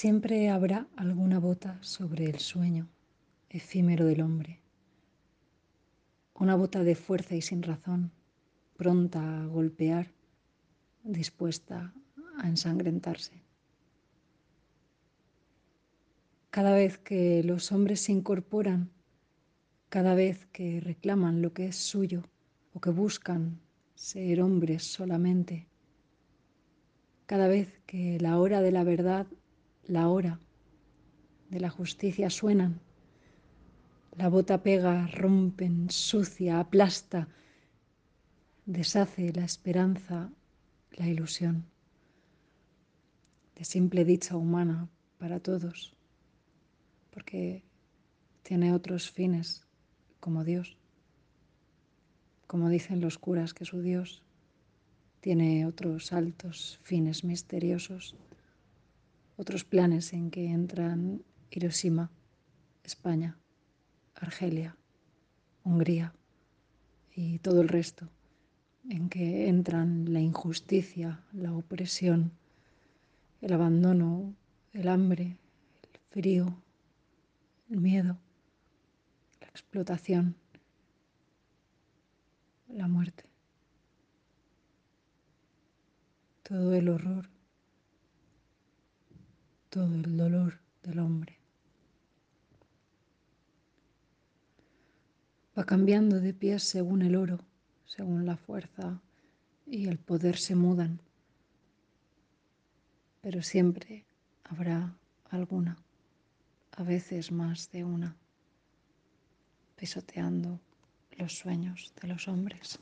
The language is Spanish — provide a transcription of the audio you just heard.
Siempre habrá alguna bota sobre el sueño efímero del hombre, una bota de fuerza y sin razón, pronta a golpear, dispuesta a ensangrentarse. Cada vez que los hombres se incorporan, cada vez que reclaman lo que es suyo o que buscan ser hombres solamente, cada vez que la hora de la verdad la hora de la justicia suenan. La bota pega, rompen, sucia, aplasta, deshace la esperanza, la ilusión. De simple dicha humana para todos, porque tiene otros fines como Dios, como dicen los curas que su Dios tiene otros altos fines misteriosos otros planes en que entran Hiroshima, España, Argelia, Hungría y todo el resto, en que entran la injusticia, la opresión, el abandono, el hambre, el frío, el miedo, la explotación, la muerte, todo el horror todo el dolor del hombre. Va cambiando de pies según el oro, según la fuerza y el poder se mudan, pero siempre habrá alguna, a veces más de una, pisoteando los sueños de los hombres.